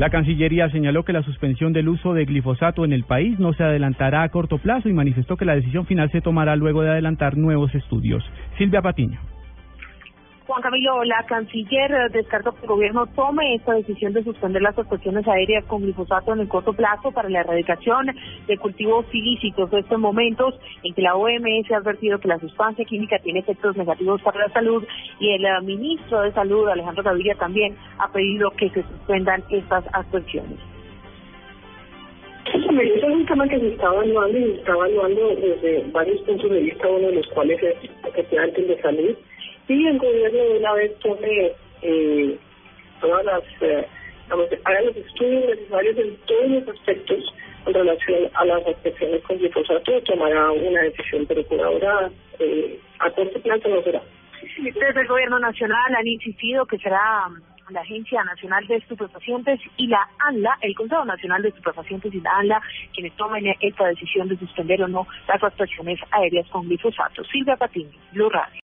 La Cancillería señaló que la suspensión del uso de glifosato en el país no se adelantará a corto plazo y manifestó que la decisión final se tomará luego de adelantar nuevos estudios. Silvia Patiño. Juan Camilo, la canciller descartó que el gobierno tome esta decisión de suspender las actuaciones aéreas con glifosato en el corto plazo para la erradicación de cultivos ilícitos de estos momentos en que la OMS ha advertido que la sustancia química tiene efectos negativos para la salud y el eh, ministro de Salud, Alejandro Gaviria, también ha pedido que se suspendan estas actuaciones. Eso es un tema que se está evaluando y se está evaluando desde varios puntos de vista, uno de los cuales es efectivamente el de salud sí el gobierno de una vez tome eh, todas las, eh, haga los estudios necesarios en todos los aspectos en relación a las afecciones con glifosato, tomará una decisión, pero por ahora eh, a corto plazo no será. Desde el Gobierno Nacional han insistido que será la Agencia Nacional de Estupefacientes y la ANLA, el Consejo Nacional de Estupefacientes y la ANLA, quienes tomen esta decisión de suspender o no las actuaciones aéreas con glifosato. Silvia Patiño, Blue Radio.